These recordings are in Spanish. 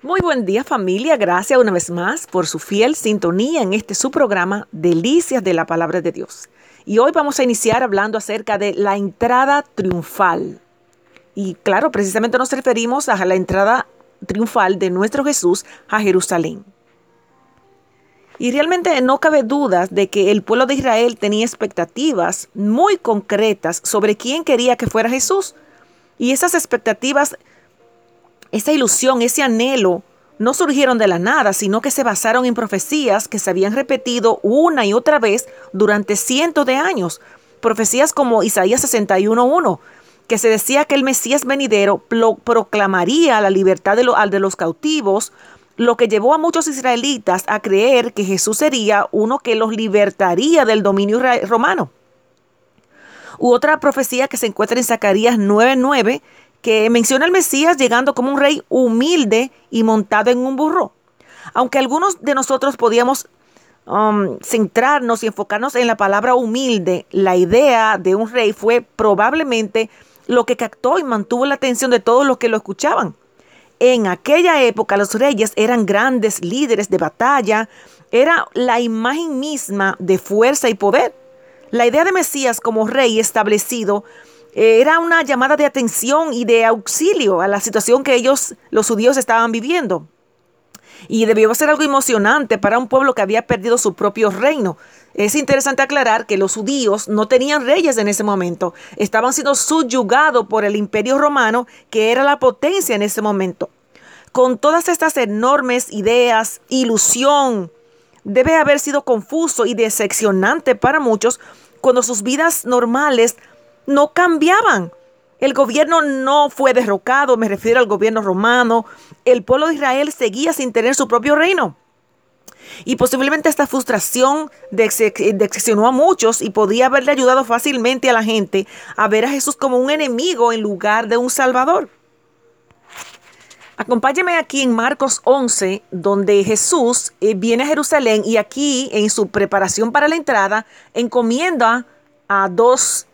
Muy buen día familia, gracias una vez más por su fiel sintonía en este su programa Delicias de la Palabra de Dios. Y hoy vamos a iniciar hablando acerca de la entrada triunfal. Y claro, precisamente nos referimos a la entrada triunfal de nuestro Jesús a Jerusalén. Y realmente no cabe duda de que el pueblo de Israel tenía expectativas muy concretas sobre quién quería que fuera Jesús. Y esas expectativas esa ilusión, ese anhelo, no surgieron de la nada, sino que se basaron en profecías que se habían repetido una y otra vez durante cientos de años. Profecías como Isaías 61.1, que se decía que el Mesías venidero proclamaría la libertad de, de los cautivos, lo que llevó a muchos israelitas a creer que Jesús sería uno que los libertaría del dominio romano. U otra profecía que se encuentra en Zacarías 9:9, que menciona al Mesías llegando como un rey humilde y montado en un burro. Aunque algunos de nosotros podíamos um, centrarnos y enfocarnos en la palabra humilde, la idea de un rey fue probablemente lo que captó y mantuvo la atención de todos los que lo escuchaban. En aquella época los reyes eran grandes líderes de batalla, era la imagen misma de fuerza y poder. La idea de Mesías como rey establecido era una llamada de atención y de auxilio a la situación que ellos, los judíos, estaban viviendo. Y debió ser algo emocionante para un pueblo que había perdido su propio reino. Es interesante aclarar que los judíos no tenían reyes en ese momento. Estaban siendo subyugados por el imperio romano, que era la potencia en ese momento. Con todas estas enormes ideas, ilusión, debe haber sido confuso y decepcionante para muchos cuando sus vidas normales no cambiaban. El gobierno no fue derrocado, me refiero al gobierno romano. El pueblo de Israel seguía sin tener su propio reino. Y posiblemente esta frustración decepcionó a muchos y podía haberle ayudado fácilmente a la gente a ver a Jesús como un enemigo en lugar de un salvador. Acompáñeme aquí en Marcos 11, donde Jesús eh, viene a Jerusalén y aquí en su preparación para la entrada encomienda a dos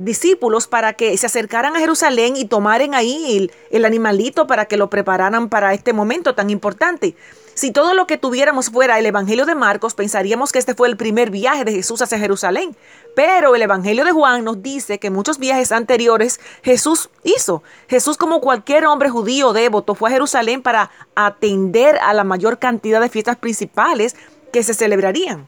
discípulos para que se acercaran a Jerusalén y tomaran ahí el, animalito para que lo prepararan para este momento tan importante. Si todo lo que tuviéramos fuera el Evangelio de Marcos, pensaríamos que este fue el primer viaje de Jesús hacia Jerusalén. Pero el Evangelio de Juan nos dice que muchos viajes anteriores Jesús hizo. Jesús, como cualquier hombre judío devoto, fue a Jerusalén para atender a la mayor cantidad de fiestas principales que se celebrarían.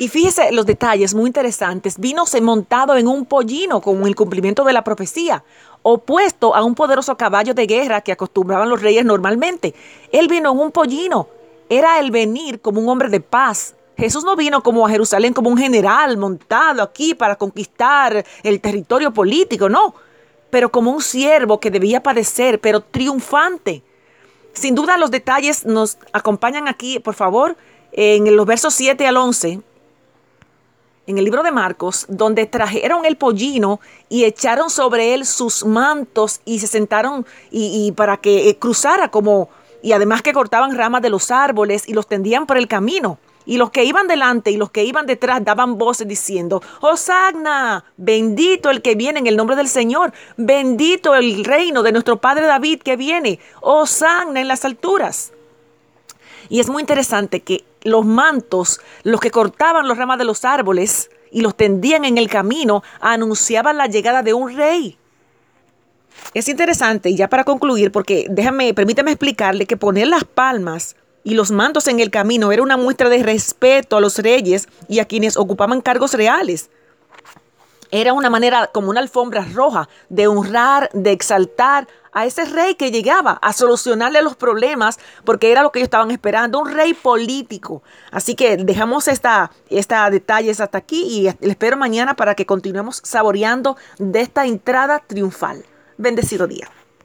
Y fíjese los detalles muy interesantes. Vino montado en un pollino con el cumplimiento de la profecía, opuesto a un poderoso caballo de guerra que acostumbraban los reyes normalmente. Él vino en un pollino. Era el venir como un hombre de paz. Jesús no vino como a Jerusalén como un general montado aquí para conquistar el territorio político, no, pero como un siervo que debía padecer, pero triunfante. Sin duda los detalles nos acompañan aquí, por favor, en los versos 7 al 11 en el libro de Marcos, donde trajeron el pollino y echaron sobre él sus mantos y se sentaron y, para que eh, cruzara como, y además que cortaban ramas de los árboles y los tendían por el camino. Y los que iban delante y los que iban detrás daban voces diciendo, Hosanna, bendito el que viene en el nombre del Señor, bendito el reino de nuestro Padre David que viene, Hosanna en las alturas. Y es muy interesante que los mantos, los que cortaban los ramas de los árboles y los tendían en el camino, anunciaban la llegada de un rey. Es interesante, y ya para concluir, porque déjame, permítame explicarle que poner las palmas y los mantos en el camino era una muestra de respeto a los reyes y a quienes ocupaban cargos reales. Era una manera como una alfombra roja de honrar, de exaltar a ese rey que llegaba a solucionarle los problemas porque era lo que ellos estaban esperando, un rey político. Así que dejamos esta, esta detalles hasta aquí y les espero mañana para que continuemos saboreando de esta entrada triunfal. Bendecido día.